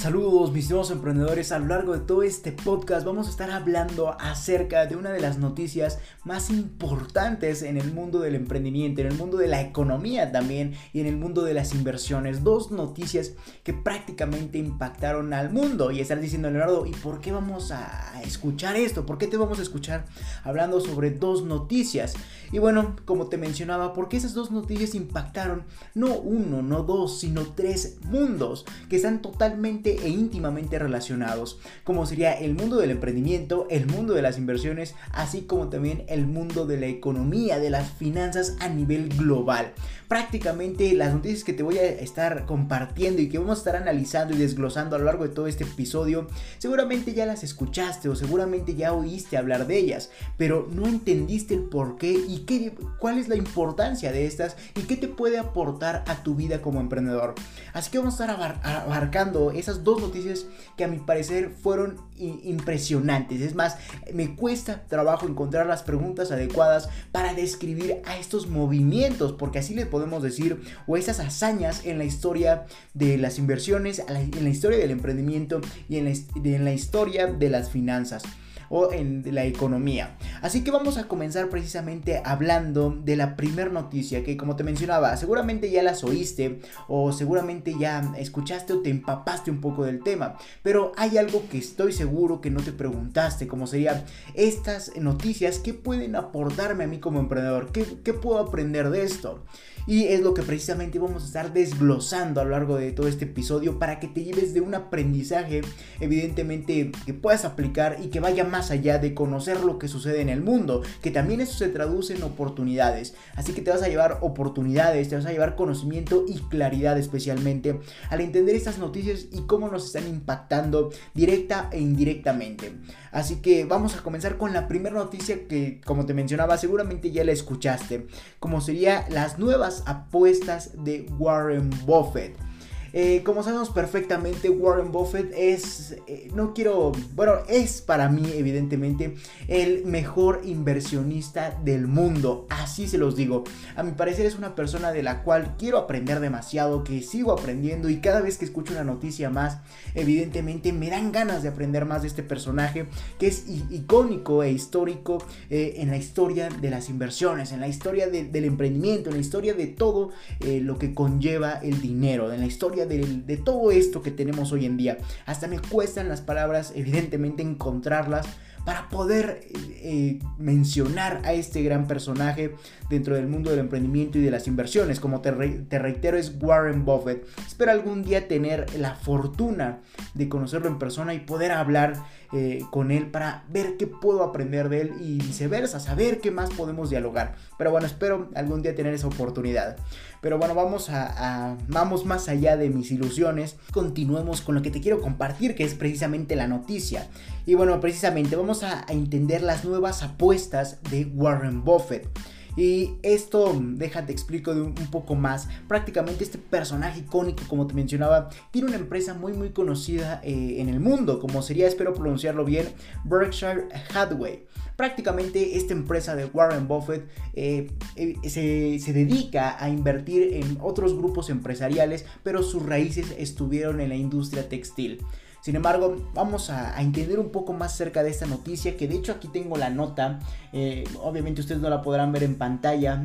Saludos mis nuevos emprendedores, a lo largo de todo este podcast vamos a estar hablando acerca de una de las noticias más importantes en el mundo del emprendimiento, en el mundo de la economía también y en el mundo de las inversiones. Dos noticias que prácticamente impactaron al mundo y estar diciendo Leonardo, ¿y por qué vamos a escuchar esto? ¿Por qué te vamos a escuchar hablando sobre dos noticias? Y bueno, como te mencionaba, porque esas dos noticias impactaron no uno, no dos, sino tres mundos que están totalmente e íntimamente relacionados, como sería el mundo del emprendimiento, el mundo de las inversiones, así como también el mundo de la economía, de las finanzas a nivel global. Prácticamente las noticias que te voy a estar compartiendo y que vamos a estar analizando y desglosando a lo largo de todo este episodio, seguramente ya las escuchaste o seguramente ya oíste hablar de ellas, pero no entendiste el por qué y qué, cuál es la importancia de estas y qué te puede aportar a tu vida como emprendedor. Así que vamos a estar abarcando esas dos noticias que a mi parecer fueron impresionantes. Es más, me cuesta trabajo encontrar las preguntas adecuadas para describir a estos movimientos, porque así les podemos decir, o esas hazañas en la historia de las inversiones, en la historia del emprendimiento y en la historia de las finanzas o en la economía. Así que vamos a comenzar precisamente hablando de la primer noticia que como te mencionaba, seguramente ya las oíste o seguramente ya escuchaste o te empapaste un poco del tema, pero hay algo que estoy seguro que no te preguntaste, como sería estas noticias, ¿qué pueden aportarme a mí como emprendedor? ¿Qué, qué puedo aprender de esto? Y es lo que precisamente vamos a estar desglosando a lo largo de todo este episodio para que te lleves de un aprendizaje, evidentemente, que puedas aplicar y que vaya más allá de conocer lo que sucede en el mundo, que también eso se traduce en oportunidades. Así que te vas a llevar oportunidades, te vas a llevar conocimiento y claridad especialmente al entender estas noticias y cómo nos están impactando directa e indirectamente. Así que vamos a comenzar con la primera noticia que, como te mencionaba, seguramente ya la escuchaste, como sería las nuevas apuestas de Warren Buffett. Eh, como sabemos perfectamente, Warren Buffett es, eh, no quiero, bueno, es para mí evidentemente el mejor inversionista del mundo, así se los digo. A mi parecer es una persona de la cual quiero aprender demasiado, que sigo aprendiendo y cada vez que escucho una noticia más, evidentemente me dan ganas de aprender más de este personaje que es icónico e histórico eh, en la historia de las inversiones, en la historia del emprendimiento, en la historia de todo lo que conlleva el dinero, en la historia de, todo esto que tenemos hoy en día. Hasta me cuestan las palabras, evidentemente, encontrarlas para poder eh, mencionar a este gran personaje dentro del mundo del emprendimiento y de las inversiones. Como te, te, reitero, es Warren Buffett. Espero algún día tener la fortuna de conocerlo en persona y poder hablar eh, con él para ver qué puedo aprender de él y viceversa, saber qué más podemos dialogar. Pero bueno, espero algún día tener esa oportunidad. Pero bueno, vamos a, vamos más allá de mis ilusiones. Continuemos con lo que te quiero compartir, que es precisamente la noticia. Y bueno, precisamente vamos a, a entender las nuevas apuestas de Warren Buffett. Y esto, déjate explico un, poco más. Prácticamente este personaje icónico, como te mencionaba, tiene una empresa muy muy conocida eh, en el mundo, como sería, espero pronunciarlo bien, Berkshire Hathaway. Prácticamente esta empresa de Warren Buffett eh, eh, se, se, dedica a invertir en otros grupos empresariales, pero sus raíces estuvieron en la industria textil. Sin embargo, vamos a, entender un poco más cerca de esta noticia, que de hecho aquí tengo la nota, eh, obviamente ustedes no la podrán ver en pantalla,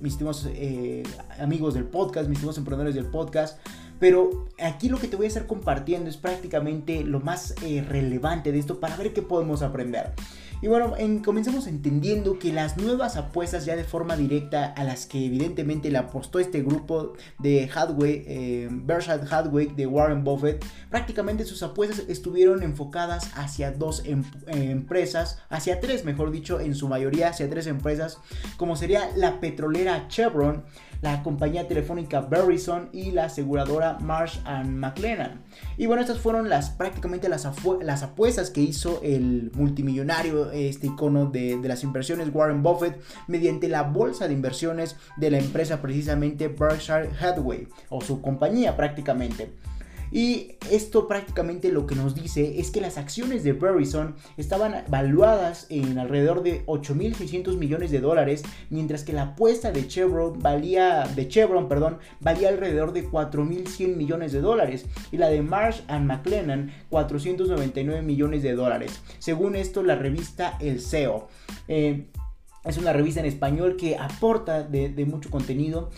mis estimados eh, amigos del podcast, mis estimados emprendedores del podcast, pero aquí lo que te voy a estar compartiendo es prácticamente lo más eh, relevante de esto para ver qué podemos aprender. Y bueno, comenzamos entendiendo que las nuevas apuestas ya de forma directa a las que evidentemente le apostó este grupo de Hadway, eh, Berkshire Hathaway de Warren Buffett, prácticamente sus apuestas estuvieron enfocadas hacia dos em, empresas, hacia tres mejor dicho, en su mayoría hacia tres empresas, como sería la petrolera Chevron, la compañía telefónica Verizon y la aseguradora Marsh McLennan. Y bueno, estas fueron las prácticamente las, apuestas que hizo el multimillonario, este icono de, de las inversiones Warren Buffett, mediante la bolsa de inversiones de la empresa precisamente Berkshire Hathaway, o su compañía prácticamente. Y esto prácticamente lo que nos dice es que las acciones de Verizon estaban valuadas en alrededor de 8.600 millones de dólares, mientras que la apuesta de Chevron valía, de Chevron, perdón, valía alrededor de 4.100 millones de dólares y la de Marsh and McLennan 499 millones de dólares. Según esto, la revista El SEO. Eh, es una revista en español que aporta de, mucho contenido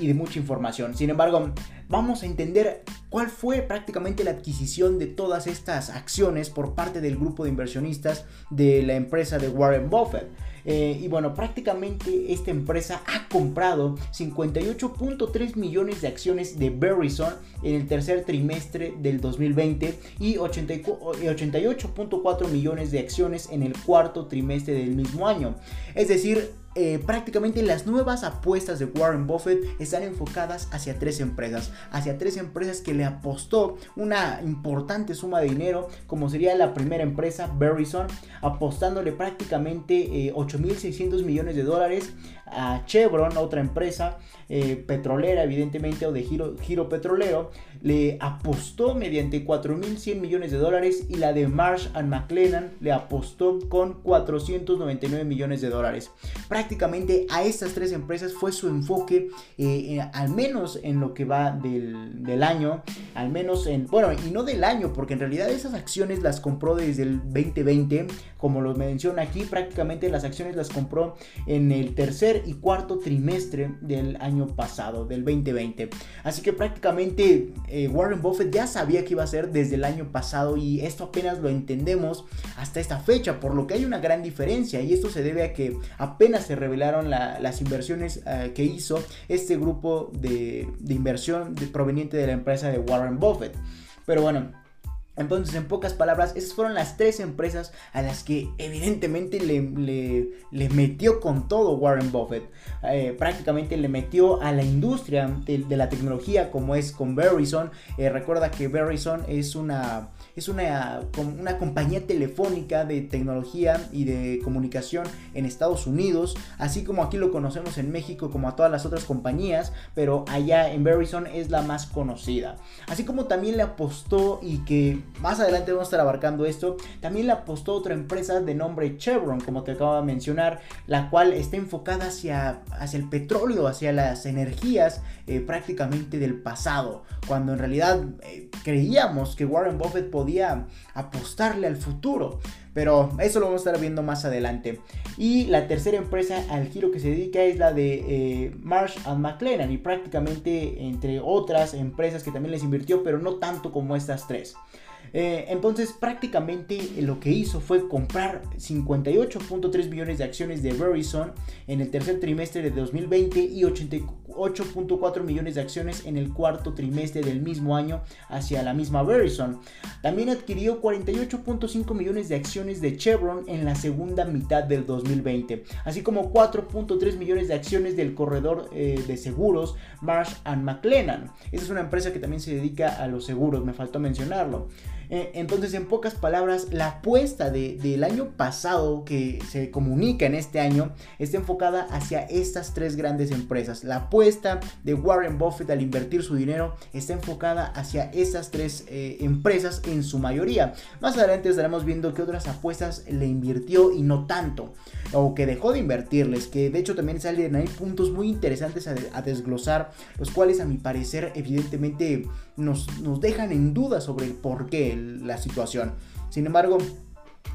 y de mucha información. Sin embargo, vamos a entender cuál fue prácticamente la adquisición de todas estas acciones por parte del grupo de inversionistas de la empresa de Warren Buffett. Eh, y bueno, prácticamente esta empresa ha comprado 58.3 millones de acciones de Verizon en el tercer trimestre del 2020 y 88.4 millones de acciones en el cuarto trimestre del mismo año. Es decir, eh, prácticamente las nuevas apuestas de Warren Buffett están enfocadas hacia tres empresas, hacia tres empresas que le apostó una importante suma de dinero, como sería la primera empresa, Verizon, apostándole prácticamente 8.600 eh, millones de dólares a Chevron, otra empresa eh, petrolera, evidentemente, o de giro, giro petrolero, le apostó mediante 4.100 millones de dólares y la de Marsh and McLennan le apostó con 499 millones de dólares. Prácticamente a estas tres empresas fue su enfoque, eh, al menos en lo que va del, del año, al menos en, bueno, y no del año, porque en realidad esas acciones las compró desde el 2020, como lo menciona aquí, prácticamente las acciones las compró en el tercer y cuarto trimestre del año pasado, del 2020. Así que prácticamente eh, Warren Buffett ya sabía que iba a ser desde el año pasado y esto apenas lo entendemos hasta esta fecha, por lo que hay una gran diferencia y esto se debe a que apenas se revelaron las inversiones eh, que hizo este grupo de, inversión proveniente de la empresa de Warren Buffett. Pero bueno, entonces, en pocas palabras, esas fueron las tres empresas a las que evidentemente le, metió con todo Warren Buffett. Eh, prácticamente le metió a la industria de, la tecnología como es con Verizon. Eh, recuerda que Verizon es una es una, una compañía telefónica de tecnología y de comunicación en Estados Unidos, así como aquí lo conocemos en México como a todas las otras compañías, pero allá en Verizon es la más conocida. Así como también le apostó y que más adelante vamos a estar abarcando esto, también le apostó otra empresa de nombre Chevron, como te acabo de mencionar, la cual está enfocada hacia, hacia el petróleo, hacia las energías eh, prácticamente del pasado, cuando en realidad eh, creíamos que Warren Buffett apostarle al futuro. Pero eso lo vamos a estar viendo más adelante. Y la tercera empresa al giro que se dedica es la de eh, Marsh and McLennan. Y prácticamente entre otras empresas que también les invirtió, pero no tanto como estas tres. Eh, entonces prácticamente lo que hizo fue comprar 58.3 millones de acciones de Verizon en el tercer trimestre de 2020 y 88.4 millones de acciones en el cuarto trimestre del mismo año hacia la misma Verizon. También adquirió 48.5 millones de acciones de Chevron en la segunda mitad del 2020, así como 4.3 millones de acciones del corredor eh, de seguros Marsh McLennan. Esa es una empresa que también se dedica a los seguros, me faltó mencionarlo. Eh, entonces, en pocas palabras, la apuesta del año pasado que se comunica en este año está enfocada hacia estas tres grandes empresas. La apuesta de Warren Buffett al invertir su dinero está enfocada hacia esas tres eh, empresas en su mayoría. Más adelante estaremos viendo que otras apuestas le invirtió y no tanto. O que dejó de invertirles. Que de hecho también salen ahí puntos muy interesantes a, desglosar. Los cuales a mi parecer evidentemente nos, dejan en duda sobre el por qué la situación. Sin embargo,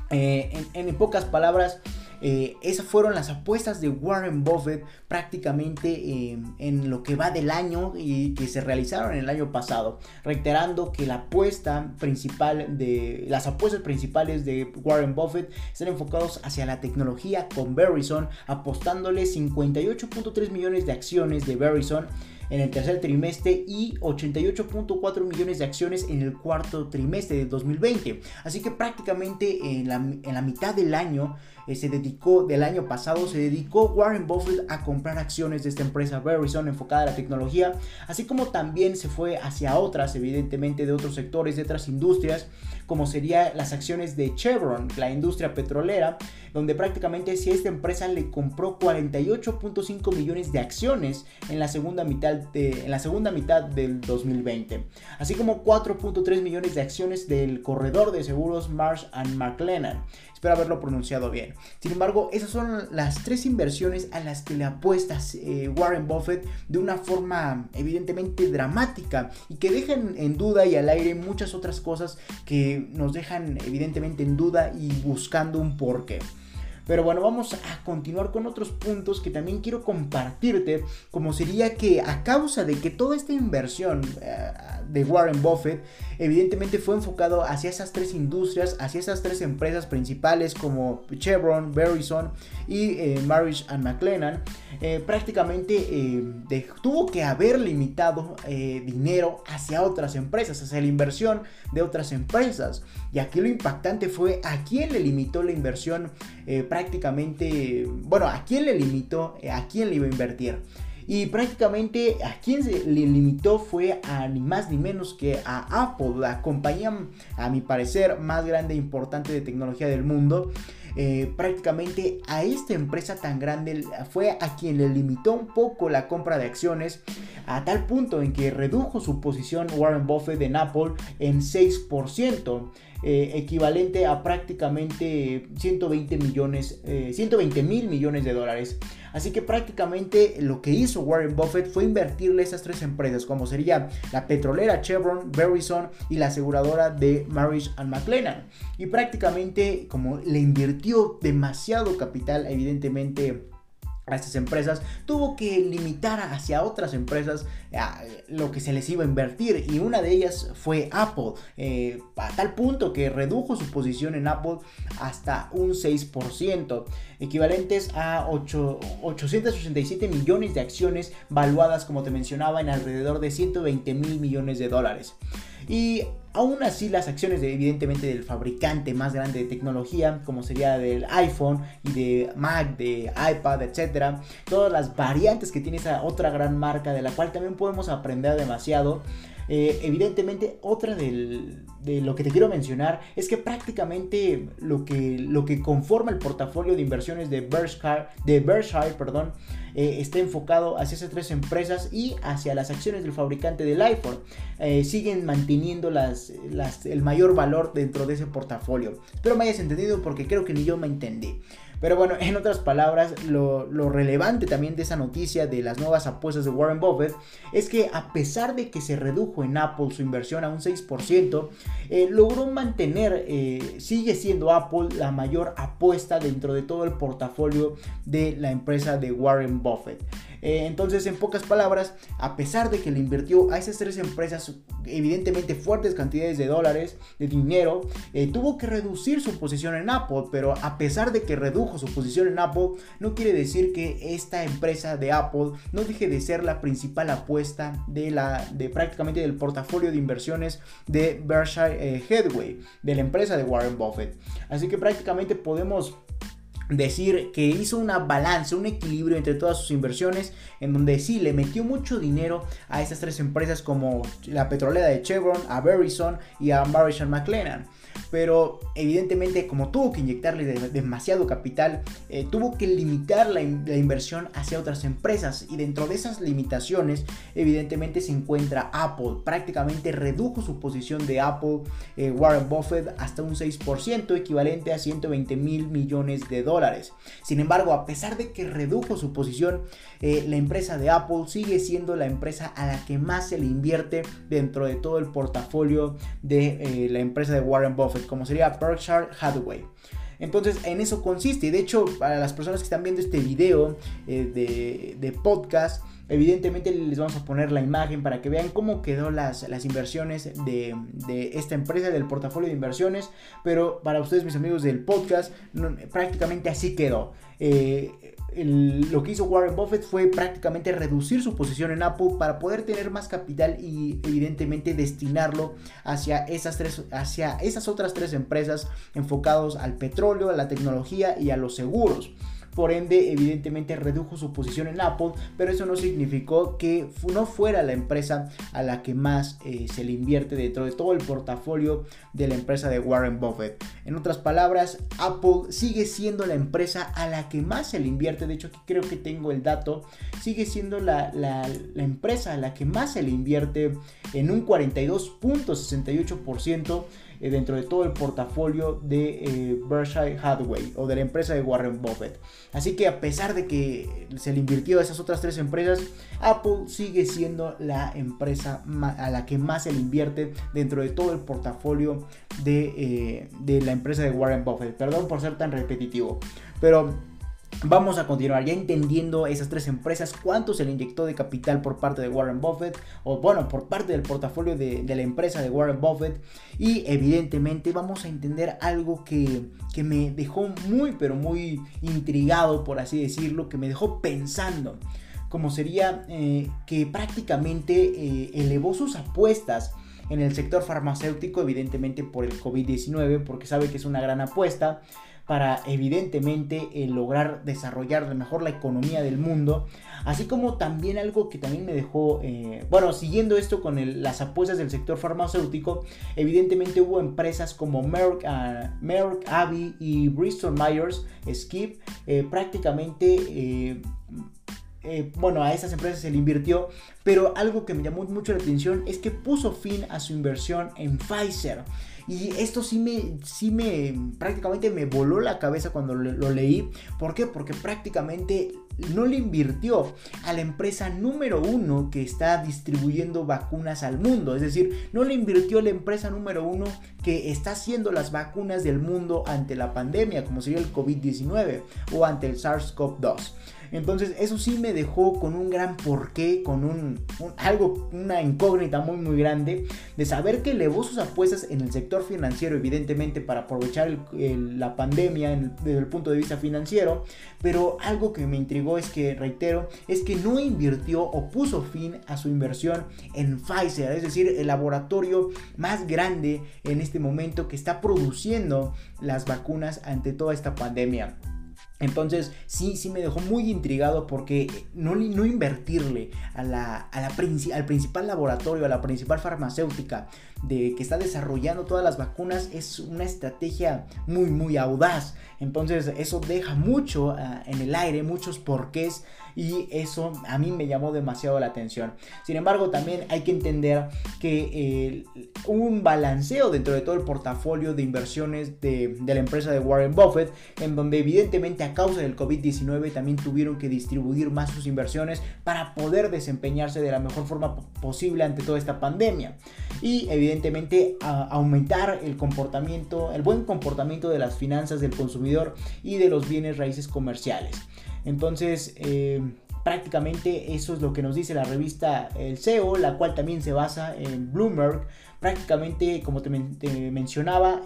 eh, en, pocas palabras, eh, esas fueron las apuestas de Warren Buffett prácticamente eh, en lo que va del año y que se realizaron el año pasado. Reiterando que la apuesta principal de las apuestas principales de Warren Buffett están enfocados hacia la tecnología con Verizon, apostándole 58.3 millones de acciones de Verizon en el tercer trimestre y 88.4 millones de acciones en el cuarto trimestre de 2020. Así que prácticamente en la, en la mitad del año eh, se dedicó, del año pasado, se dedicó Warren Buffett a comprar acciones de esta empresa Verizon enfocada a la tecnología, así como también se fue hacia otras, evidentemente de otros sectores, de otras industrias, como sería las acciones de Chevron, la industria petrolera, donde prácticamente si esta empresa le compró 48.5 millones de acciones en la segunda mitad de, en la segunda mitad del 2020, así como 4.3 millones de acciones del corredor de seguros Marsh and McLennan. Espero haberlo pronunciado bien. Sin embargo, esas son las tres inversiones a las que le apuesta eh, Warren Buffett de una forma evidentemente dramática y que dejan en duda y al aire muchas otras cosas que nos dejan evidentemente en duda y buscando un porqué. Pero bueno, vamos a continuar con otros puntos que también quiero compartirte, como sería que a causa de que toda esta inversión eh, de Warren Buffett evidentemente fue enfocado hacia esas tres industrias, hacia esas tres empresas principales como Chevron, Verizon y eh, and McLennan, eh, prácticamente eh, tuvo que haber limitado dinero hacia otras empresas, hacia la inversión de otras empresas. Y aquí lo impactante fue a quién le limitó la inversión prácticamente, bueno, a quién le limitó, a quién le iba a invertir. Y prácticamente a quien se le limitó fue a ni más ni menos que a Apple, la compañía a mi parecer más grande e importante de tecnología del mundo. Eh, prácticamente a esta empresa tan grande fue a quien le limitó un poco la compra de acciones a tal punto en que redujo su posición Warren Buffett en Apple en 6%. Eh, equivalente a prácticamente 120 millones, 120 eh, mil millones de dólares. Así que prácticamente lo que hizo Warren Buffett fue invertirle esas tres empresas, como sería la petrolera Chevron, Verizon y la aseguradora de Marriage and McLennan. Y prácticamente como le invirtió demasiado capital, evidentemente a estas empresas, tuvo que limitar hacia otras empresas lo que se les iba a invertir y una de ellas fue Apple, eh, a tal punto que redujo su posición en Apple hasta un 6%, equivalentes a 8, 887 millones de acciones valuadas, como te mencionaba, en alrededor de 120 mil millones de dólares. Y aún así las acciones de, evidentemente del fabricante más grande de tecnología, como sería del iPhone y de Mac, de iPad, etcétera, todas las variantes que tiene esa otra gran marca de la cual también podemos aprender demasiado. Eh, evidentemente, otra de lo que te quiero mencionar es que prácticamente lo que, lo que conforma el portafolio de inversiones de Berkshire, de Berkshire perdón, eh, está enfocado hacia esas tres empresas y hacia las acciones del fabricante del iPhone. Eh, siguen manteniendo el mayor valor dentro de ese portafolio. Espero me hayas entendido porque creo que ni yo me entendí. Pero bueno, en otras palabras, lo, relevante también de esa noticia de las nuevas apuestas de Warren Buffett es que a pesar de que se redujo en Apple su inversión a un 6%, eh, logró mantener, eh, sigue siendo Apple la mayor apuesta dentro de todo el portafolio de la empresa de Warren Buffett. Eh, entonces, en pocas palabras, a pesar de que le invirtió a esas tres empresas evidentemente fuertes cantidades de dólares, de dinero, eh, tuvo que reducir su posición en Apple, pero a pesar de que redujo su posición en Apple, no quiere decir que esta empresa de Apple no deje de ser la principal apuesta de, la, de prácticamente del portafolio de inversiones de Berkshire eh, Hathaway, de la empresa de Warren Buffett. Así que prácticamente podemos decir que hizo una balanza, un equilibrio entre todas sus inversiones, en donde sí le metió mucho dinero a estas tres empresas como la petrolera de Chevron, a Verizon y a Marshall McLennan pero evidentemente como tuvo que inyectarle demasiado capital, eh, tuvo que limitar la, inversión hacia otras empresas. Y dentro de esas limitaciones evidentemente se encuentra Apple, prácticamente redujo su posición de Apple eh, Warren Buffett hasta un 6%, equivalente a 120 mil millones de dólares. Sin embargo, a pesar de que redujo su posición, eh, la empresa de Apple sigue siendo la empresa a la que más se le invierte dentro de todo el portafolio de la empresa de Warren Buffett como sería Berkshire Hathaway. Entonces en eso consiste. De hecho, para las personas que están viendo este video eh, de, podcast, evidentemente les vamos a poner la imagen para que vean cómo quedó las, las inversiones de, esta empresa, del portafolio de inversiones. Pero para ustedes, mis amigos del podcast, prácticamente así quedó. Eh, lo que hizo Warren Buffett fue prácticamente reducir su posición en Apple para poder tener más capital y evidentemente destinarlo hacia esas, tres, hacia esas otras tres empresas enfocados al petróleo, a la tecnología y a los seguros. Por ende evidentemente redujo su posición en Apple, pero eso no significó que no fuera la empresa a la que más eh, se le invierte dentro de todo el portafolio de la empresa de Warren Buffett. En otras palabras, Apple sigue siendo la empresa a la que más se le invierte, de hecho aquí creo que tengo el dato, sigue siendo la, la empresa a la que más se le invierte en un 42.68% eh, dentro de todo el portafolio de eh, Berkshire Hathaway o de la empresa de Warren Buffett. Así que a pesar de que se le invirtió a esas otras tres empresas, Apple sigue siendo la empresa a la que más se le invierte dentro de todo el portafolio de, eh, de la empresa de Warren Buffett. Perdón por ser tan repetitivo, pero Vamos a continuar ya entendiendo esas tres empresas, cuánto se le inyectó de capital por parte de Warren Buffett, o bueno, por parte del portafolio de, la empresa de Warren Buffett. Y evidentemente vamos a entender algo que, me dejó muy, pero muy intrigado, por así decirlo, que me dejó pensando. Como sería eh, que prácticamente eh, elevó sus apuestas en el sector farmacéutico, evidentemente por el COVID-19, porque sabe que es una gran apuesta para evidentemente eh, lograr desarrollar mejor la economía del mundo. Así como también algo que también me dejó, eh, bueno, siguiendo esto con las apuestas del sector farmacéutico, evidentemente hubo empresas como Merck, uh, Merck Abbey y Bristol Myers Skip, eh, prácticamente... bueno, a esas empresas se le invirtió, pero algo que me llamó mucho la atención es que puso fin a su inversión en Pfizer. Y esto sí me, sí me, prácticamente me voló la cabeza cuando lo, leí. ¿Por qué? Porque prácticamente no le invirtió a la empresa número uno que está distribuyendo vacunas al mundo. Es decir, no le invirtió a la empresa número uno que está haciendo las vacunas del mundo ante la pandemia, como sería el COVID-19 o ante el SARS-CoV-2. Entonces eso sí me dejó con un gran porqué, con un, algo, una incógnita muy muy grande de saber que elevó sus apuestas en el sector financiero, evidentemente para aprovechar la pandemia desde el punto de vista financiero, pero algo que me intrigó es que, reitero, es que no invirtió o puso fin a su inversión en Pfizer, es decir, el laboratorio más grande en este momento que está produciendo las vacunas ante toda esta pandemia. Entonces sí, sí me dejó muy intrigado porque no, no invertirle a la, a la al principal laboratorio, a la principal farmacéutica de que está desarrollando todas las vacunas es una estrategia muy muy audaz. Entonces eso deja mucho ah, en el aire, muchos porqués y eso a mí me llamó demasiado la atención. Sin embargo, también hay que entender que eh, un balanceo dentro de todo el portafolio de inversiones de, de la empresa de Warren Buffett, en donde evidentemente a causa del COVID-19 también tuvieron que distribuir más sus inversiones para poder desempeñarse de la mejor forma posible ante toda esta pandemia. Y evidentemente aumentar el comportamiento, el buen comportamiento de las finanzas del consumidor y de los bienes raíces comerciales. Entonces, eh, prácticamente eso es lo que nos dice la revista El SEO, la cual también se basa en Bloomberg prácticamente, como te, mencionaba,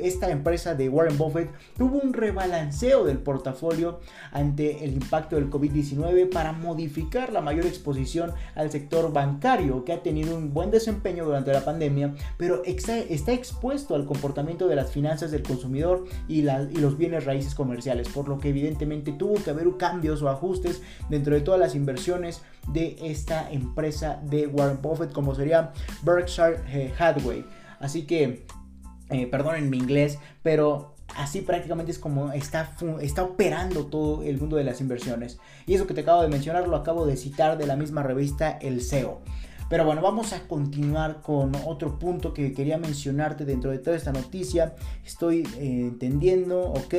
esta empresa de Warren Buffett tuvo un rebalanceo del portafolio ante el impacto del COVID-19 para modificar la mayor exposición al sector bancario, que ha tenido un buen desempeño durante la pandemia, pero está, expuesto al comportamiento de las finanzas del consumidor y, los bienes raíces comerciales, por lo que evidentemente tuvo que haber cambios o ajustes dentro de todas las inversiones de esta empresa de Warren Buffett, como sería Berkshire eh, Hathaway. Así que, eh, perdonen mi inglés, pero así prácticamente es como está, está operando todo el mundo de las inversiones. Y eso que te acabo de mencionar lo acabo de citar de la misma revista El SEO. Pero bueno, vamos a continuar con otro punto que quería mencionarte dentro de toda esta noticia. Estoy eh, entendiendo, ¿ok?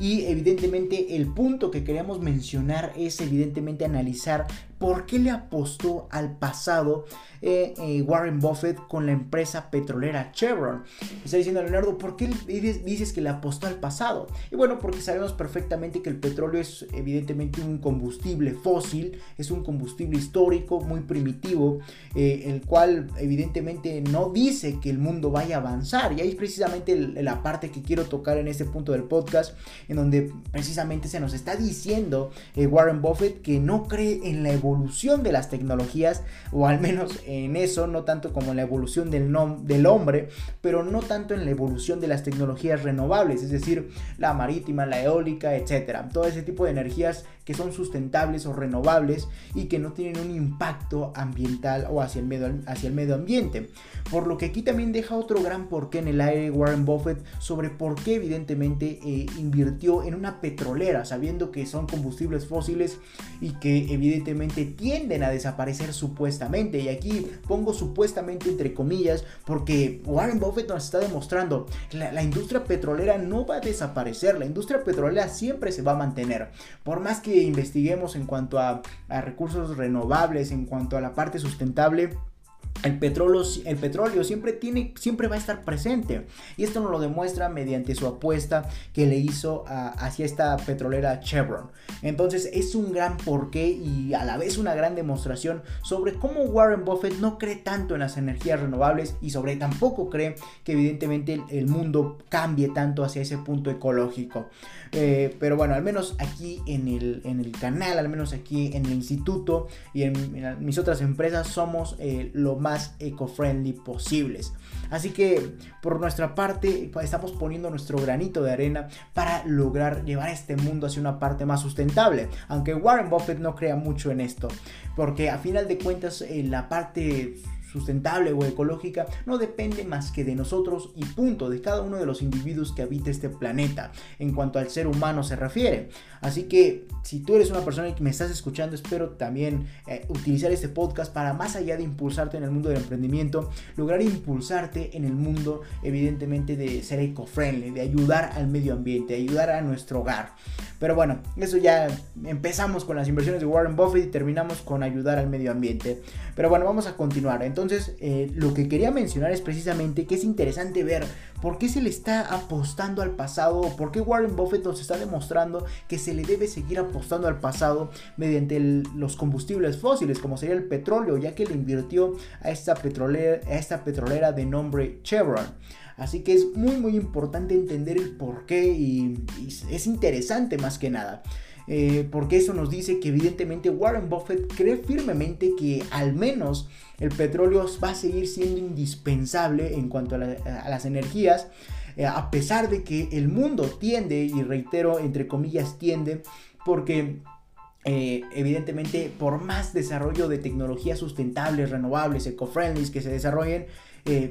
Y evidentemente el punto que queríamos mencionar es evidentemente analizar por qué le apostó al pasado eh, eh, Warren Buffett con la empresa petrolera Chevron. Está diciendo Leonardo, ¿por qué dices que le apostó al pasado? Y bueno, porque sabemos perfectamente que el petróleo es evidentemente un combustible fósil, es un combustible histórico, muy primitivo, eh, el cual evidentemente no dice que el mundo vaya a avanzar. Y ahí es precisamente la parte que quiero tocar en este punto del podcast, en donde precisamente se nos está diciendo Warren Buffett que no cree en la evolución de las tecnologías, o al menos en eso, no tanto como en la evolución del, del hombre, pero no tanto en la evolución de las tecnologías renovables, es decir, la marítima, la eólica, etcétera. Todo ese tipo de energías que son sustentables o renovables y que no tienen un impacto ambiental o hacia el medio, hacia el medio ambiente. Por lo que aquí también deja otro gran porqué en el aire Warren Buffett sobre por qué evidentemente eh, invirtió en una petrolera, sabiendo que son combustibles fósiles y que evidentemente tienden a desaparecer supuestamente. Y aquí pongo supuestamente entre comillas porque Warren Buffett nos está demostrando que la, industria petrolera no va a desaparecer, la industria petrolera siempre se va a mantener. Por más que investiguemos en cuanto a recursos renovables, en cuanto a la parte sustentable, el petróleo, el petróleo siempre, tiene, siempre va a estar presente. Y esto nos lo demuestra mediante su apuesta que le hizo hacia esta petrolera Chevron. Entonces es un gran porqué y a la vez una gran demostración sobre cómo Warren Buffett no cree tanto en las energías renovables y sobre tampoco cree que evidentemente el, mundo cambie tanto hacia ese punto ecológico. Eh, pero bueno, al menos aquí en el, en el, canal, al menos aquí en el instituto y en, mis otras empresas somos eh, lo más eco-friendly posibles. Así que por nuestra parte estamos poniendo nuestro granito de arena para lograr llevar este mundo hacia una parte más sustentable. Aunque Warren Buffett no crea mucho en esto. Porque a final de cuentas en la parte sustentable o ecológica no depende más que de nosotros y punto, de cada uno de los individuos que habita este planeta en cuanto al ser humano se refiere. Así que si tú eres una persona que me estás escuchando, espero también eh, utilizar este podcast para más allá de impulsarte en el mundo del emprendimiento, lograr impulsarte en el mundo evidentemente de ser eco-friendly, de ayudar al medio ambiente, ayudar a nuestro hogar. Pero bueno, eso ya empezamos con las inversiones de Warren Buffett y terminamos con ayudar al medio ambiente. Pero bueno, vamos a continuar. Entonces, eh, lo que quería mencionar es precisamente que es interesante ver por qué se le está apostando al pasado, por qué Warren Buffett nos está demostrando que se le debe seguir apostando al pasado mediante los combustibles fósiles, como sería el petróleo, ya que le invirtió a esta petrolera, a esta petrolera de nombre Chevron. Así que es muy muy importante entender el por qué y, es interesante más que nada. Eh, porque eso nos dice que evidentemente Warren Buffett cree firmemente que al menos el petróleo va a seguir siendo indispensable en cuanto a, las energías, eh, a pesar de que el mundo tiende, y reitero, entre comillas, tiende, porque eh, evidentemente por más desarrollo de tecnologías sustentables, renovables, eco-friendly que se desarrollen,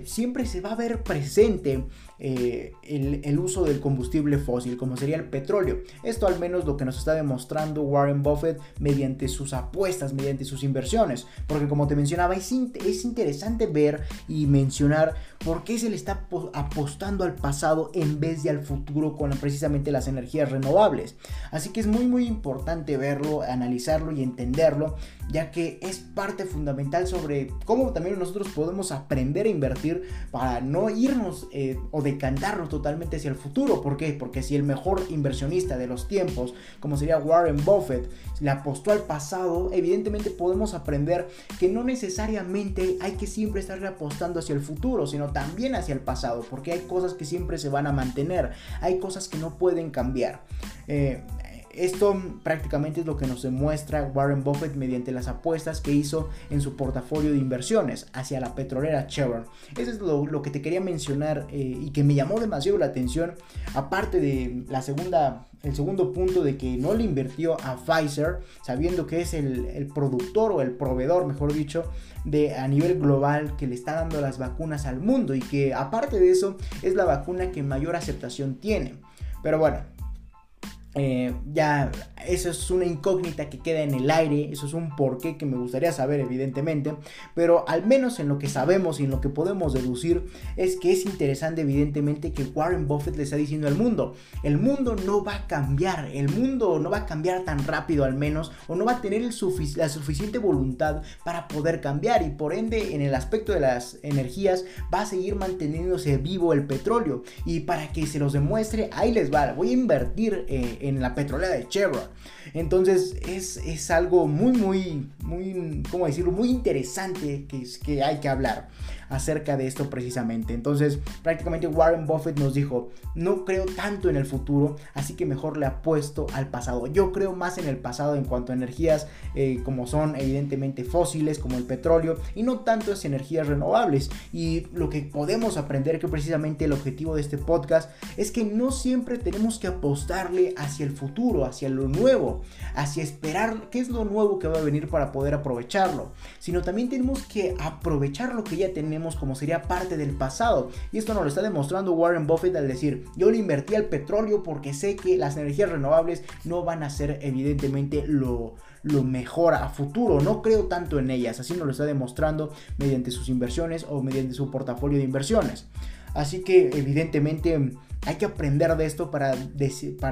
siempre se va a ver presente eh, el, uso del combustible fósil, como sería el petróleo. Esto al menos lo que nos está demostrando Warren Buffett mediante sus apuestas, mediante sus inversiones. Porque como te mencionaba, es, es interesante ver y mencionar por qué se le está apostando al pasado en vez de al futuro con precisamente las energías renovables. Así que es muy muy importante verlo, analizarlo y entenderlo, ya que es parte fundamental sobre cómo también nosotros podemos aprender a invertir para no irnos eh, o decantarnos totalmente hacia el futuro. ¿Por qué? Porque si el mejor inversionista de los tiempos, como sería Warren Buffett, le apostó al pasado, evidentemente podemos aprender que no necesariamente hay que siempre estar apostando hacia el futuro, sino también hacia el pasado, porque hay cosas que siempre se van a mantener, hay cosas que no pueden cambiar. Eh, esto prácticamente es lo que nos demuestra Warren Buffett mediante las apuestas que hizo en su portafolio de inversiones hacia la petrolera Chevron. Eso es lo, que te quería mencionar eh, y que me llamó demasiado la atención. Aparte de la segunda, el segundo punto de que no le invirtió a Pfizer, sabiendo que es el, el productor o el proveedor, mejor dicho, de a nivel global que le está dando las vacunas al mundo y que aparte de eso es la vacuna que mayor aceptación tiene. Pero bueno, eh, ya eso es una incógnita que queda en el aire, eso es un porqué que me gustaría saber evidentemente, pero al menos en lo que sabemos y en lo que podemos deducir es que es interesante evidentemente que Warren Buffett le está diciendo al mundo, el mundo no va a cambiar, el mundo no va a cambiar tan rápido al menos, o no va a tener la suficiente voluntad para poder cambiar y por ende en el aspecto de las energías va a seguir manteniéndose vivo el petróleo y para que se los demuestre, ahí les va, voy a invertir. Eh, en la petrolera de Chevron. Entonces es, es algo muy, muy, muy, ¿cómo decirlo? Muy interesante que, que hay que hablar acerca de esto precisamente. Entonces, prácticamente Warren Buffett nos dijo, no creo tanto en el futuro, así que mejor le apuesto al pasado. Yo creo más en el pasado en cuanto a energías eh, como son evidentemente fósiles, como el petróleo, y no tanto es energías renovables. Y lo que podemos aprender, que precisamente el objetivo de este podcast, es que no siempre tenemos que apostarle hacia el futuro, hacia lo nuevo, hacia esperar qué es lo nuevo que va a venir para poder aprovecharlo, sino también tenemos que aprovechar lo que ya tenemos como sería parte del pasado. Y esto nos lo está demostrando Warren Buffett al decir, yo le invertí al petróleo porque sé que las energías renovables no van a ser evidentemente lo, lo mejor a futuro. No creo tanto en ellas. Así nos lo está demostrando mediante sus inversiones o mediante su portafolio de inversiones. Así que evidentemente hay que aprender de esto para,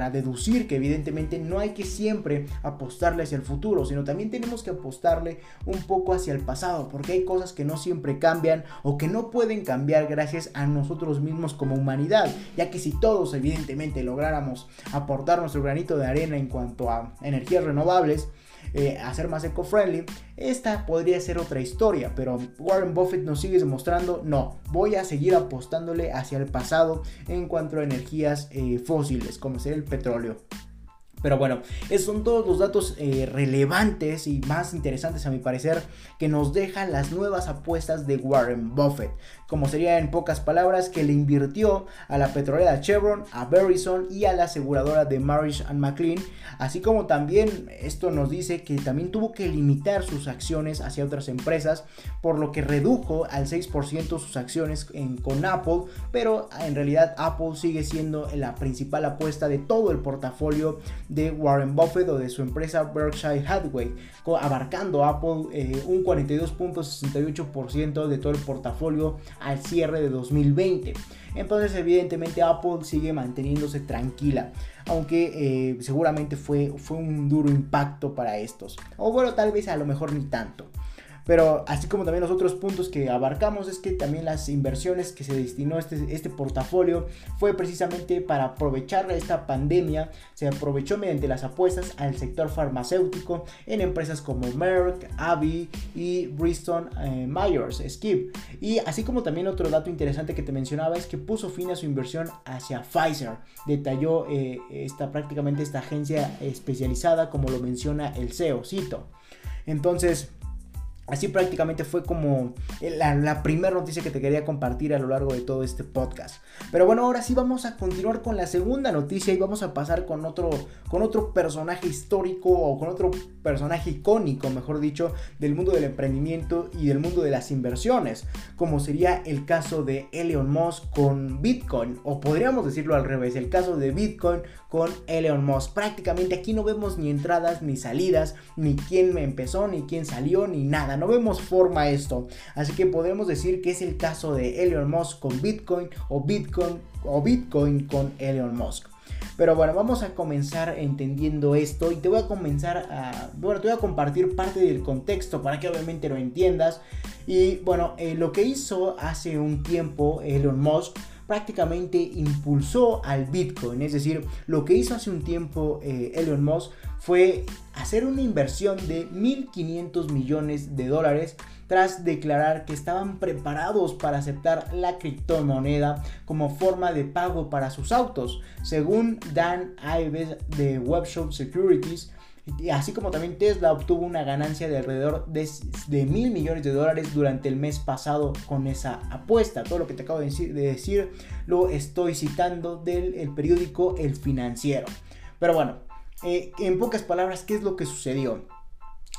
deducir que evidentemente no hay que siempre apostarle hacia el futuro, sino también tenemos que apostarle un poco hacia el pasado, porque hay cosas que no siempre cambian o que no pueden cambiar gracias a nosotros mismos como humanidad, ya que si todos evidentemente lográramos aportar nuestro granito de arena en cuanto a energías renovables, eh, a ser más eco-friendly, esta podría ser otra historia, pero Warren Buffett nos sigue demostrando, no, voy a seguir apostándole hacia el pasado en cuanto a energías eh, fósiles, como ser el petróleo. Pero bueno, esos son todos los datos eh, relevantes y más interesantes a mi parecer que nos dejan las nuevas apuestas de Warren Buffett. Como sería en pocas palabras que le invirtió a la petrolera Chevron, a Verizon y a la aseguradora de Marriage and McLean. Así como también esto nos dice que también tuvo que limitar sus acciones hacia otras empresas, por lo que redujo al 6% sus acciones con Apple. Pero en realidad Apple sigue siendo la principal apuesta de todo el portafolio de Warren Buffett o de su empresa Berkshire Hathaway, abarcando Apple eh, un 42.68% de todo el portafolio al cierre de 2020. Entonces evidentemente Apple sigue manteniéndose tranquila, aunque eh, seguramente fue, fue un duro impacto para estos. O bueno, tal vez a lo mejor ni tanto. Pero así como también los otros puntos que abarcamos es que también las inversiones que se destinó este, este portafolio fue precisamente para aprovechar esta pandemia. Se aprovechó mediante las apuestas al sector farmacéutico en empresas como Merck, Abbey y Bristol eh, Myers Skip. Y así como también otro dato interesante que te mencionaba es que puso fin a su inversión hacia Pfizer. Detalló eh, esta, prácticamente esta agencia especializada como lo menciona el CEO, cito. Entonces, Así prácticamente fue como la, primera noticia que te quería compartir a lo largo de todo este podcast. Pero bueno, ahora sí vamos a continuar con la segunda noticia y vamos a pasar con otro, con otro personaje histórico o con otro personaje icónico, mejor dicho, del mundo del emprendimiento y del mundo de las inversiones, como sería el caso de Elon Musk con Bitcoin, o podríamos decirlo al revés, el caso de Bitcoin con Elon Musk. Prácticamente aquí no vemos ni entradas ni salidas, ni quién empezó, ni quién salió, ni nada. No vemos forma esto. Así que podemos decir que es el caso de Elon Musk con Bitcoin o Bitcoin o Bitcoin con Elon Musk. Pero bueno, vamos a comenzar entendiendo esto y te voy a comenzar a, bueno, te voy a compartir parte del contexto para que obviamente lo entiendas. Y bueno, eh, lo que hizo hace un tiempo Elon Musk prácticamente impulsó al Bitcoin. Es decir, lo que hizo hace un tiempo eh, Elon Musk fue hacer una inversión de 1.500 millones de dólares tras declarar que estaban preparados para aceptar la criptomoneda como forma de pago para sus autos. Según Dan Ives de Webshop Securities, Así como también Tesla obtuvo una ganancia de alrededor de, mil millones de dólares durante el mes pasado con esa apuesta. Todo lo que te acabo de decir, lo estoy citando del periódico El Financiero. Pero bueno, eh, en pocas palabras, ¿qué es lo que sucedió?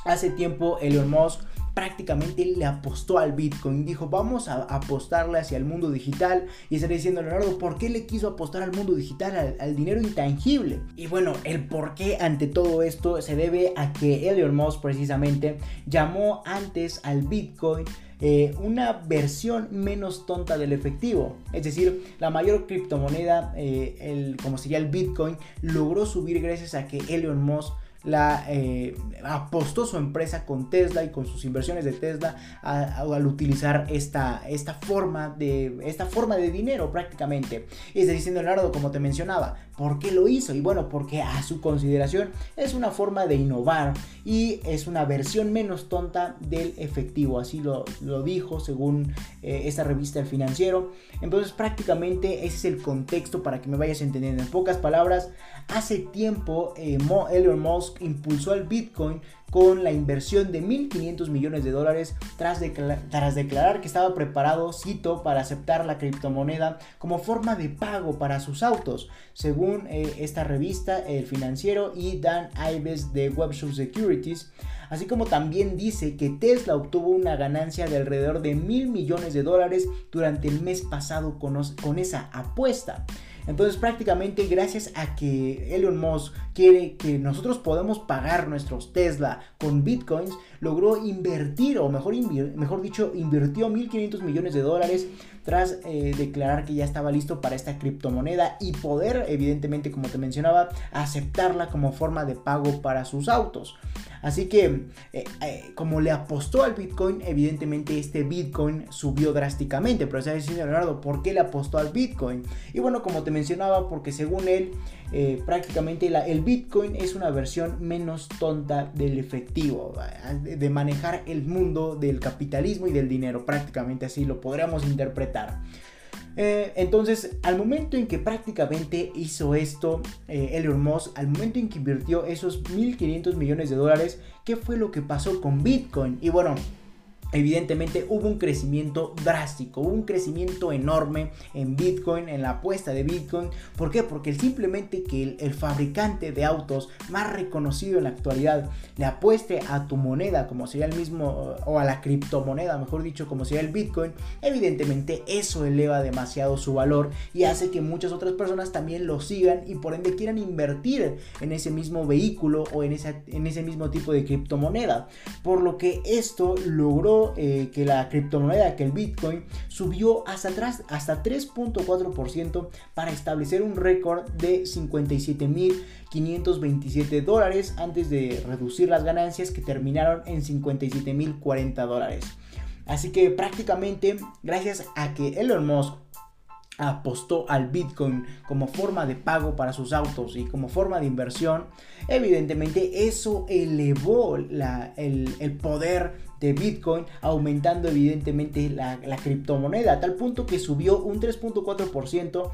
Hace tiempo Elon Musk prácticamente le apostó al Bitcoin. Dijo, vamos a apostarle hacia el mundo digital. Y estaría diciendo, Leonardo, ¿por qué le quiso apostar al mundo digital, al, dinero intangible? Y bueno, el por qué ante todo esto se debe a que Elon Musk precisamente llamó antes al Bitcoin eh, una versión menos tonta del efectivo. Es decir, la mayor criptomoneda, eh, el, como sería el Bitcoin, logró subir gracias a que Elon Musk la, eh, apostó su empresa con Tesla y con sus inversiones de Tesla al utilizar esta, esta, forma de, esta forma de dinero prácticamente. Y está diciendo Leonardo, como te mencionaba, ¿por qué lo hizo? Y bueno, porque a su consideración es una forma de innovar y es una versión menos tonta del efectivo. Así lo, lo dijo según eh, esta revista El Financiero. Entonces prácticamente ese es el contexto para que me vayas entendiendo. En pocas palabras, hace tiempo eh, Elon Musk impulsó al Bitcoin con la inversión de 1.500 millones de dólares tras, declarar que estaba preparado, cito, para aceptar la criptomoneda como forma de pago para sus autos, según eh, esta revista El Financiero y Dan Ives de Webshop Securities, así como también dice que Tesla obtuvo una ganancia de alrededor de mil millones de dólares durante el mes pasado con esa apuesta. Entonces prácticamente gracias a que Elon Musk quiere que nosotros podamos pagar nuestros Tesla con bitcoins, logró invertir, o mejor, mejor dicho, invirtió 1.500 millones de dólares tras eh, declarar que ya estaba listo para esta criptomoneda y poder, evidentemente, como te mencionaba, aceptarla como forma de pago para sus autos. Así que, eh, eh, como le apostó al Bitcoin, evidentemente este Bitcoin subió drásticamente. Pero está diciendo Leonardo, ¿por qué le apostó al Bitcoin? Y bueno, como te mencionaba, porque según él, eh, prácticamente el Bitcoin es una versión menos tonta del efectivo, de manejar el mundo del capitalismo y del dinero, prácticamente así lo podríamos interpretar. Eh, entonces, al momento en que prácticamente hizo esto eh, Elon Musk, al momento en que invirtió esos 1.500 millones de dólares, ¿qué fue lo que pasó con Bitcoin? Y bueno, evidentemente hubo un crecimiento drástico, hubo un crecimiento enorme en Bitcoin, en la apuesta de Bitcoin. ¿Por qué? Porque simplemente que el, fabricante de autos más reconocido en la actualidad le apueste a tu moneda, como sería el mismo, o a la criptomoneda, mejor dicho, como sería el Bitcoin, evidentemente eso eleva demasiado su valor y hace que muchas otras personas también lo sigan y por ende quieran invertir en ese mismo vehículo o en, en ese mismo tipo de criptomoneda. Por lo que esto logró eh, que la criptomoneda, que el Bitcoin, subió hasta atrás, hasta 3.4% para establecer un récord de 57.527 dólares antes de reducir las ganancias que terminaron en 57.040 dólares. Así que prácticamente gracias a que Elon Musk apostó al Bitcoin como forma de pago para sus autos y como forma de inversión, evidentemente eso elevó la, el, el, poder de Bitcoin, aumentando evidentemente la, criptomoneda, a tal punto que subió un 3.4%,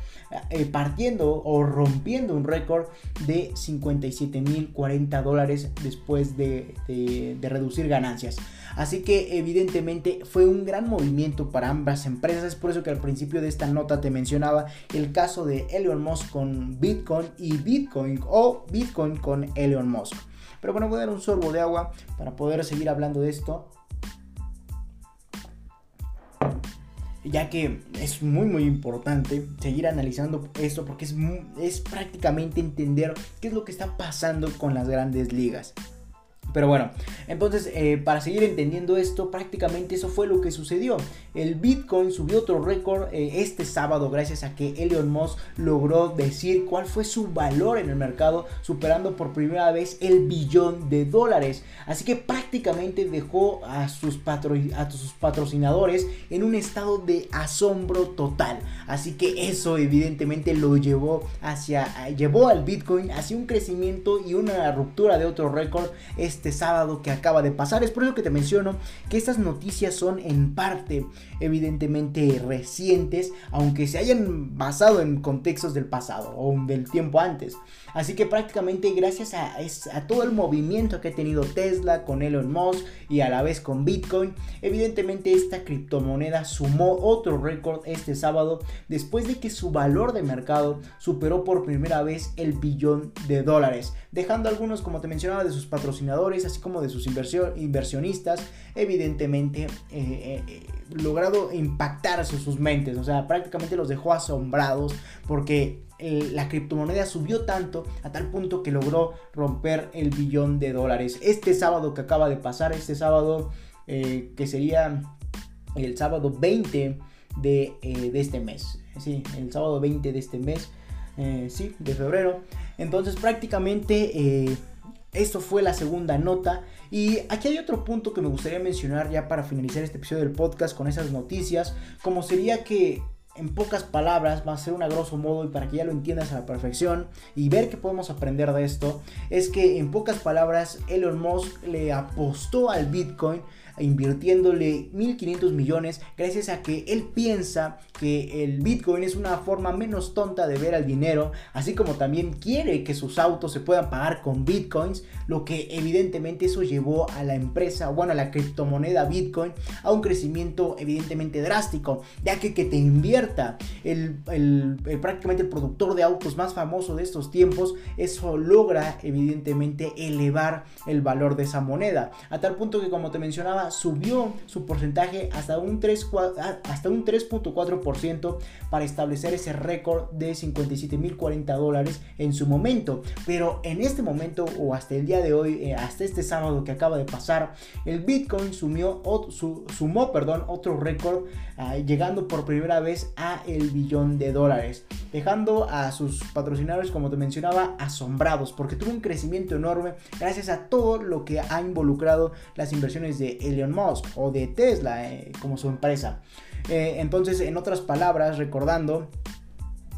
eh, partiendo o rompiendo un récord de 57.040 dólares después de, de reducir ganancias. Así que evidentemente fue un gran movimiento para ambas empresas, es por eso que al principio de esta nota te mencionaba el caso de Elon Musk con Bitcoin y Bitcoin o Bitcoin con Elon Musk. Pero bueno, voy a dar un sorbo de agua para poder seguir hablando de esto. Ya que es muy muy importante seguir analizando esto porque es, es prácticamente entender qué es lo que está pasando con las grandes ligas. Pero bueno, entonces eh, para seguir entendiendo esto, prácticamente eso fue lo que sucedió. El Bitcoin subió otro récord eh, este sábado gracias a que Elon Musk logró decir cuál fue su valor en el mercado, superando por primera vez el billón de dólares. Así que prácticamente dejó a sus, a sus patrocinadores en un estado de asombro total. Así que eso evidentemente lo llevó hacia, llevó al Bitcoin hacia un crecimiento y una ruptura de otro récord este sábado que acaba de pasar. Es por eso que te menciono que estas noticias son en parte evidentemente recientes, aunque se hayan basado en contextos del pasado o del tiempo antes. Así que prácticamente gracias a, todo el movimiento que ha tenido Tesla con Elon Musk y a la vez con Bitcoin, evidentemente esta criptomoneda sumó otro récord este sábado después de que su valor de mercado superó por primera vez el billón de dólares, dejando algunos, como te mencionaba, de sus patrocinadores, así como de sus inversionistas, evidentemente eh, eh, logrado impactar sus mentes, o sea, prácticamente los dejó asombrados porque la criptomoneda subió tanto a tal punto que logró romper el billón de dólares. Este sábado que acaba de pasar, este sábado eh, que sería el sábado 20 de, de, este mes, sí, el sábado 20 de este mes, sí, de febrero. Entonces prácticamente esto fue la segunda nota. Y aquí hay otro punto que me gustaría mencionar ya para finalizar este episodio del podcast con esas noticias, como sería que en pocas palabras, va a ser un a grosso modo y para que ya lo entiendas a la perfección y ver qué podemos aprender de esto, es que en pocas palabras Elon Musk le apostó al Bitcoin invirtiéndole 1.500 millones gracias a que él piensa que el Bitcoin es una forma menos tonta de ver al dinero, así como también quiere que sus autos se puedan pagar con Bitcoins, lo que evidentemente eso llevó a la empresa, bueno, a la criptomoneda Bitcoin a un crecimiento evidentemente drástico, ya que que te invierta el, prácticamente el productor de autos más famoso de estos tiempos, eso logra evidentemente elevar el valor de esa moneda, a tal punto que como te mencionaba, subió su porcentaje hasta un 3.4% para establecer ese récord de 57.040 dólares en su momento. Pero en este momento o hasta el día de hoy, eh, hasta este sábado que acaba de pasar, el Bitcoin sumió, sumó perdón, otro récord ah, llegando por primera vez a el billón de dólares, dejando a sus patrocinadores, como te mencionaba, asombrados porque tuvo un crecimiento enorme gracias a todo lo que ha involucrado las inversiones de Elon Musk o de Tesla eh, como su empresa. Eh, entonces, en otras palabras, recordando,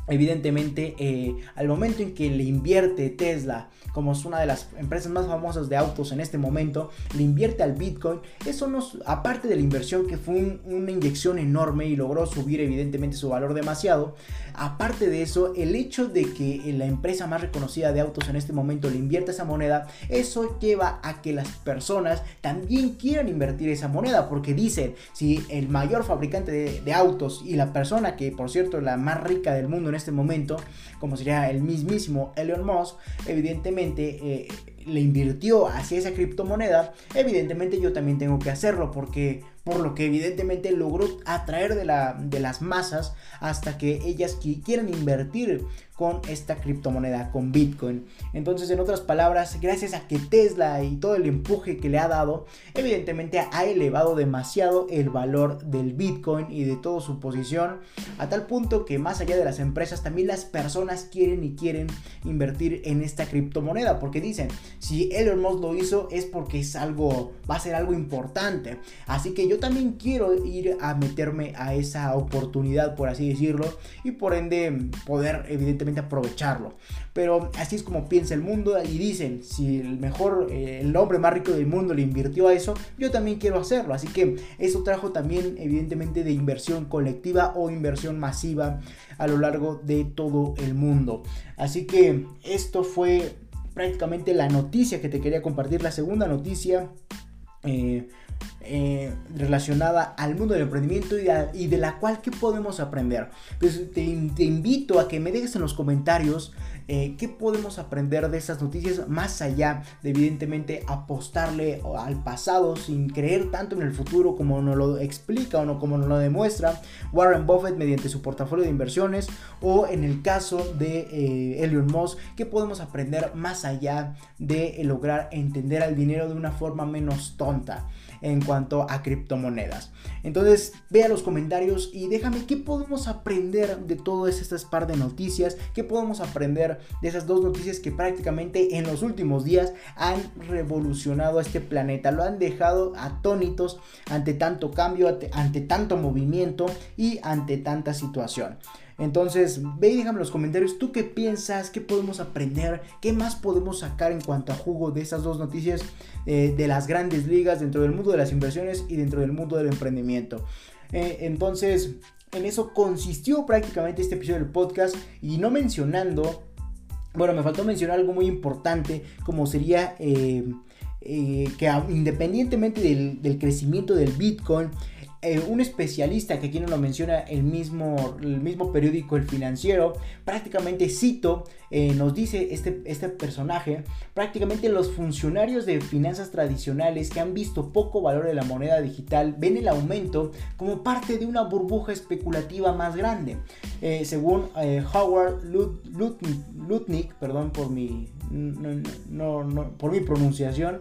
evidentemente, eh, al momento en que le invierte Tesla como es una de las empresas más famosas de autos en este momento, le invierte al Bitcoin. Eso nos, aparte de la inversión que fue una inyección enorme y logró subir evidentemente su valor demasiado, aparte de eso, el hecho de que la empresa más reconocida de autos en este momento le invierta esa moneda, eso lleva a que las personas también quieran invertir esa moneda, porque dicen, si el mayor fabricante de, de autos y la persona que por cierto es la más rica del mundo en este momento, como sería el mismísimo Elon Musk, evidentemente eh, le invirtió hacia esa criptomoneda, evidentemente yo también tengo que hacerlo porque por lo que evidentemente logró atraer de, la, de las masas hasta que ellas quieran invertir con esta criptomoneda, con Bitcoin. Entonces, en otras palabras, gracias a que Tesla y todo el empuje que le ha dado, evidentemente ha elevado demasiado el valor del Bitcoin y de toda su posición, a tal punto que más allá de las empresas, también las personas quieren y quieren invertir en esta criptomoneda, porque dicen, si Elon Musk lo hizo es porque es algo, va a ser algo importante. Así que yo también quiero ir a meterme a esa oportunidad, por así decirlo, y por ende poder evidentemente aprovecharlo. Pero así es como piensa el mundo y dicen, si el mejor, eh, el hombre más rico del mundo le invirtió a eso, yo también quiero hacerlo. Así que eso trajo también evidentemente de inversión colectiva o inversión masiva a lo largo de todo el mundo. Así que esto fue prácticamente la noticia que te quería compartir. La segunda noticia eh, eh, relacionada al mundo del emprendimiento y, de la cual qué podemos aprender. Pues te, invito a que me dejes en los comentarios eh, qué podemos aprender de estas noticias más allá de evidentemente apostarle al pasado sin creer tanto en el futuro como nos lo explica o no, como nos lo demuestra Warren Buffett mediante su portafolio de inversiones o en el caso de eh, Elon Musk qué podemos aprender más allá de lograr entender al dinero de una forma menos tonta en cuanto a criptomonedas. Entonces, vea los comentarios y déjame qué podemos aprender de todas estas par de noticias, qué podemos aprender de esas dos noticias que prácticamente en los últimos días han revolucionado a este planeta, lo han dejado atónitos ante tanto cambio, ante, tanto movimiento y ante tanta situación. Entonces, ve y déjame en los comentarios tú qué piensas, qué podemos aprender, qué más podemos sacar en cuanto a jugo de esas dos noticias eh, de las grandes ligas dentro del mundo de las inversiones y dentro del mundo del emprendimiento. Eh, entonces, en eso consistió prácticamente este episodio del podcast y no mencionando, bueno, me faltó mencionar algo muy importante como sería... Eh, que independientemente del, crecimiento del Bitcoin, eh, un especialista que aquí no lo menciona el mismo, el mismo periódico El Financiero, prácticamente cito, eh, nos dice este, este personaje, prácticamente los funcionarios de finanzas tradicionales que han visto poco valor de la moneda digital ven el aumento como parte de una burbuja especulativa más grande. Eh, según Howard Lutnick, perdón por mi, por mi pronunciación,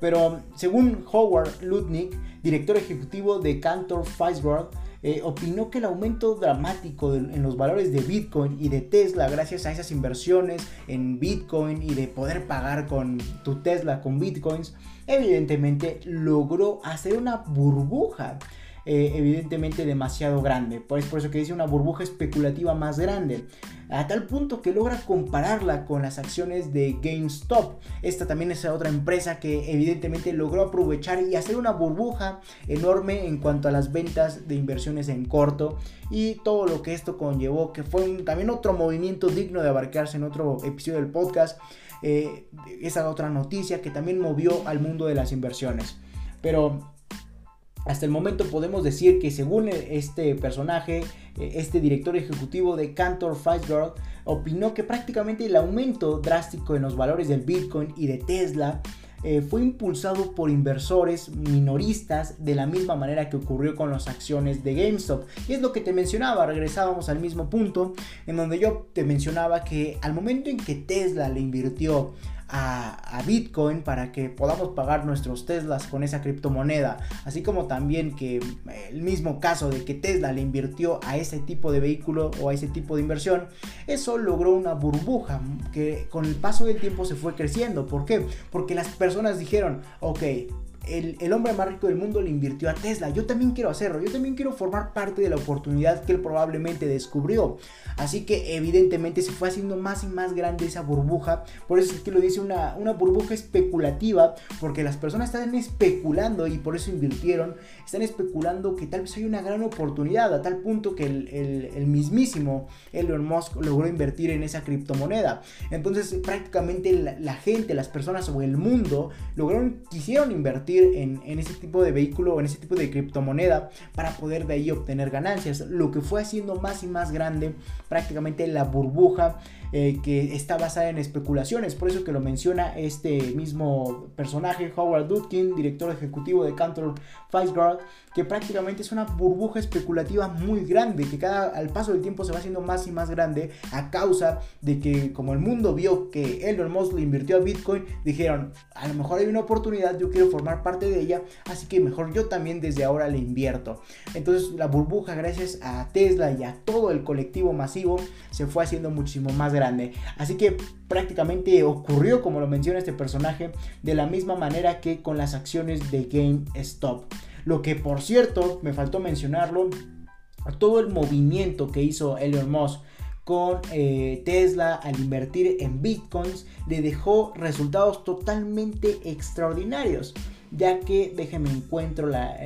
pero según Howard Lutnick, director ejecutivo de Cantor Fitzgerald, eh, opinó que el aumento dramático en los valores de Bitcoin y de Tesla gracias a esas inversiones en Bitcoin y de poder pagar con tu Tesla con Bitcoins, evidentemente logró hacer una burbuja eh, evidentemente demasiado grande. Pues por eso que dice una burbuja especulativa más grande. A tal punto que logra compararla con las acciones de GameStop. Esta también es otra empresa que evidentemente logró aprovechar y hacer una burbuja enorme en cuanto a las ventas de inversiones en corto y todo lo que esto conllevó, que fue también otro movimiento digno de abarcarse en otro episodio del podcast. Eh, esa otra noticia que también movió al mundo de las inversiones. Pero hasta el momento podemos decir que según este personaje, eh, este director ejecutivo de Cantor Fitzgerald, opinó que prácticamente el aumento drástico en los valores del Bitcoin y de Tesla eh, fue impulsado por inversores minoristas de la misma manera que ocurrió con las acciones de GameStop. Y es lo que te mencionaba, regresábamos al mismo punto en donde yo te mencionaba que al momento en que Tesla le invirtió a, Bitcoin para que podamos pagar nuestros Teslas con esa criptomoneda. Así como también que eh, el mismo caso de que Tesla le invirtió a ese tipo de vehículo o a ese tipo de inversión, eso logró una burbuja que con el paso del tiempo se fue creciendo. ¿Por qué? Porque las personas dijeron, ok, el, hombre más rico del mundo le invirtió a Tesla. Yo también quiero hacerlo. Yo también quiero formar parte de la oportunidad que él probablemente descubrió. Así que evidentemente se fue haciendo más y más grande esa burbuja. Por eso es que lo dice una, una burbuja especulativa. Porque las personas están especulando y por eso invirtieron. Están especulando que tal vez hay una gran oportunidad. A tal punto que el, mismísimo Elon Musk logró invertir en esa criptomoneda. Entonces prácticamente la gente, las personas o el mundo lograron, quisieron invertir en, ese tipo de vehículo o en ese tipo de criptomoneda para poder de ahí obtener ganancias. Lo que fue haciendo más y más grande prácticamente la burbuja eh, que está basada en especulaciones. Por eso que lo menciona este mismo personaje, Howard Dutkin, director ejecutivo de Cantor Fitzgerald, que prácticamente es una burbuja especulativa muy grande, que cada, al paso del tiempo se va haciendo más y más grande a causa de que como el mundo vio que Elon Musk le invirtió a Bitcoin, dijeron, a lo mejor hay una oportunidad, yo quiero formar parte de ella, así que mejor yo también desde ahora le invierto. Entonces la burbuja, gracias a Tesla y a todo el colectivo masivo, se fue haciendo muchísimo más grande Así que prácticamente ocurrió, como lo menciona este personaje, de la misma manera que con las acciones de GameStop. Lo que por cierto, me faltó mencionarlo, todo el movimiento que hizo Elon Musk con eh, Tesla al invertir en bitcoins le dejó resultados totalmente extraordinarios ya que déjenme encuentro la,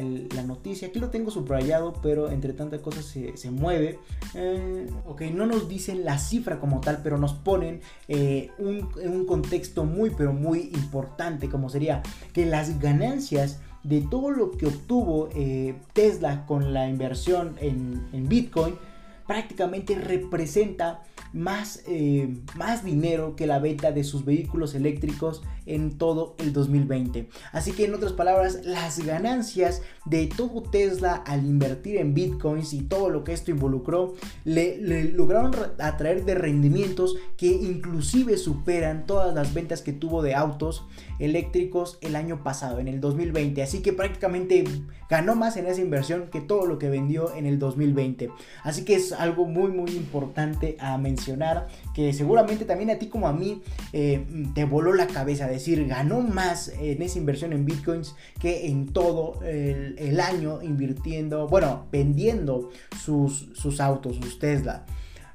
noticia, aquí lo tengo subrayado, pero entre tantas cosas se, mueve. Eh, ok, no nos dicen la cifra como tal, pero nos ponen eh, un, un contexto muy, pero muy importante, como sería que las ganancias de todo lo que obtuvo eh, Tesla con la inversión en, en Bitcoin, prácticamente representa más, eh, más dinero que la venta de sus vehículos eléctricos en todo el 2020. Así que en otras palabras, las ganancias de todo Tesla al invertir en bitcoins y todo lo que esto involucró, le, le lograron atraer de rendimientos que inclusive superan todas las ventas que tuvo de autos eléctricos el año pasado, en el 2020. Así que prácticamente ganó más en esa inversión que todo lo que vendió en el 2020. Así que es algo muy muy importante a mencionar que seguramente también a ti como a mí eh, te voló la cabeza. Decir, ganó más en esa inversión en bitcoins que en todo el, año invirtiendo, bueno, vendiendo sus, sus autos, sus Tesla.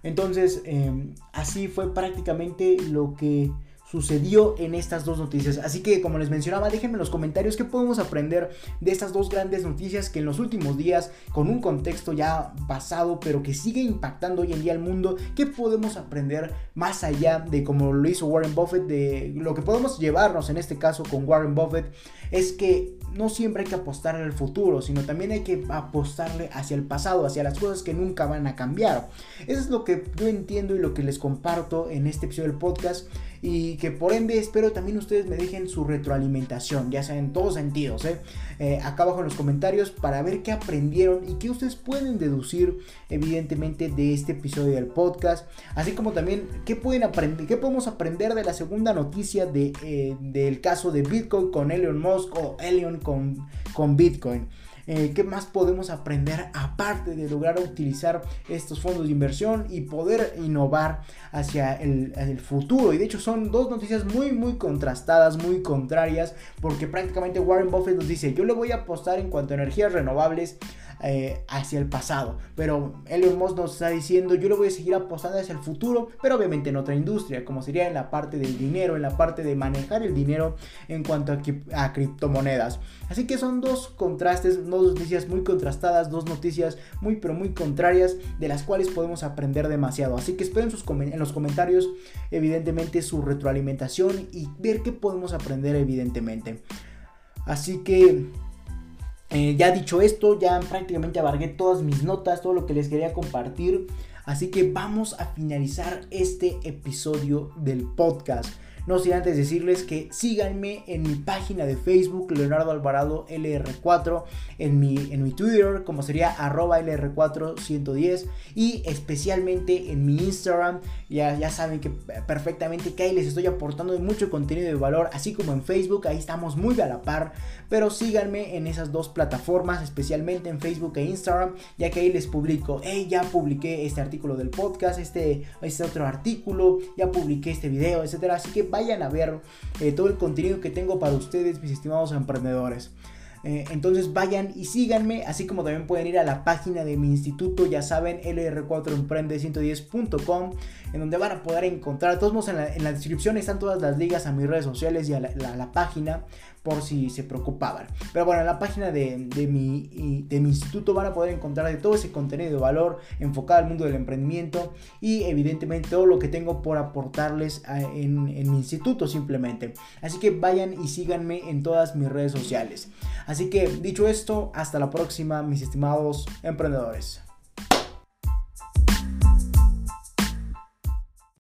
Entonces, em, así fue prácticamente lo que sucedió en estas dos noticias. Así que como les mencionaba, déjenme en los comentarios qué podemos aprender de estas dos grandes noticias que en los últimos días, con un contexto ya pasado, pero que sigue impactando hoy en día al mundo, qué podemos aprender más allá de como lo hizo Warren Buffett, de lo que podemos llevarnos en este caso con Warren Buffett, es que no siempre hay que apostar al futuro, sino también hay que apostarle hacia el pasado, hacia las cosas que nunca van a cambiar. Eso es lo que yo entiendo y lo que les comparto en este episodio del podcast y que por ende espero también ustedes me dejen su retroalimentación, ya sea en todos sentidos, ¿eh? Eh, acá abajo en los comentarios para ver qué aprendieron y qué ustedes pueden deducir evidentemente de este episodio del podcast, así como también qué pueden aprender, qué podemos aprender de la segunda noticia de, eh, del caso de Bitcoin con Elon Musk o Elon con, con Bitcoin. Eh, ¿Qué más podemos aprender aparte de lograr utilizar estos fondos de inversión y poder innovar hacia el, el futuro? Y de hecho son dos noticias muy, muy contrastadas, muy contrarias, porque prácticamente Warren Buffett nos dice, yo le voy a apostar en cuanto a energías renovables eh, hacia el pasado. Pero Elon Musk nos está diciendo, yo lo voy a seguir apostando hacia el futuro, pero obviamente en otra industria, como sería en la parte del dinero, en la parte de manejar el dinero en cuanto a, a criptomonedas. Así que son dos contrastes, dos noticias muy contrastadas, dos noticias muy pero muy contrarias de las cuales podemos aprender demasiado. Así que esperen sus en los comentarios evidentemente su retroalimentación y ver qué podemos aprender evidentemente. Así que eh, ya dicho esto, ya prácticamente abargué todas mis notas, todo lo que les quería compartir. Así que vamos a finalizar este episodio del podcast. No sin antes decirles que síganme en mi página de Facebook, Leonardo Alvarado LR4, en mi, en mi Twitter, como sería arroba LR410, y especialmente en mi Instagram. Ya, ya saben que perfectamente que ahí les estoy aportando mucho contenido de valor, así como en Facebook, ahí estamos muy a la par. Pero síganme en esas dos plataformas, especialmente en Facebook e Instagram, ya que ahí les publico, hey, ya publiqué este artículo del podcast, este, este otro artículo, ya publiqué este video, etcétera. Así que vayan a ver eh, todo el contenido que tengo para ustedes, mis estimados emprendedores. Eh, entonces vayan y síganme, así como también pueden ir a la página de mi instituto, ya saben, lr4emprende110.com, en donde van a poder encontrar, todos modos en la, descripción están todas las ligas a mis redes sociales y a la página por si se preocupaban. Pero bueno, en la página de, mi, de mi instituto van a poder encontrar de todo ese contenido de valor enfocado al mundo del emprendimiento y evidentemente todo lo que tengo por aportarles en, en mi instituto simplemente. Así que vayan y síganme en todas mis redes sociales. Así que dicho esto, hasta la próxima mis estimados emprendedores.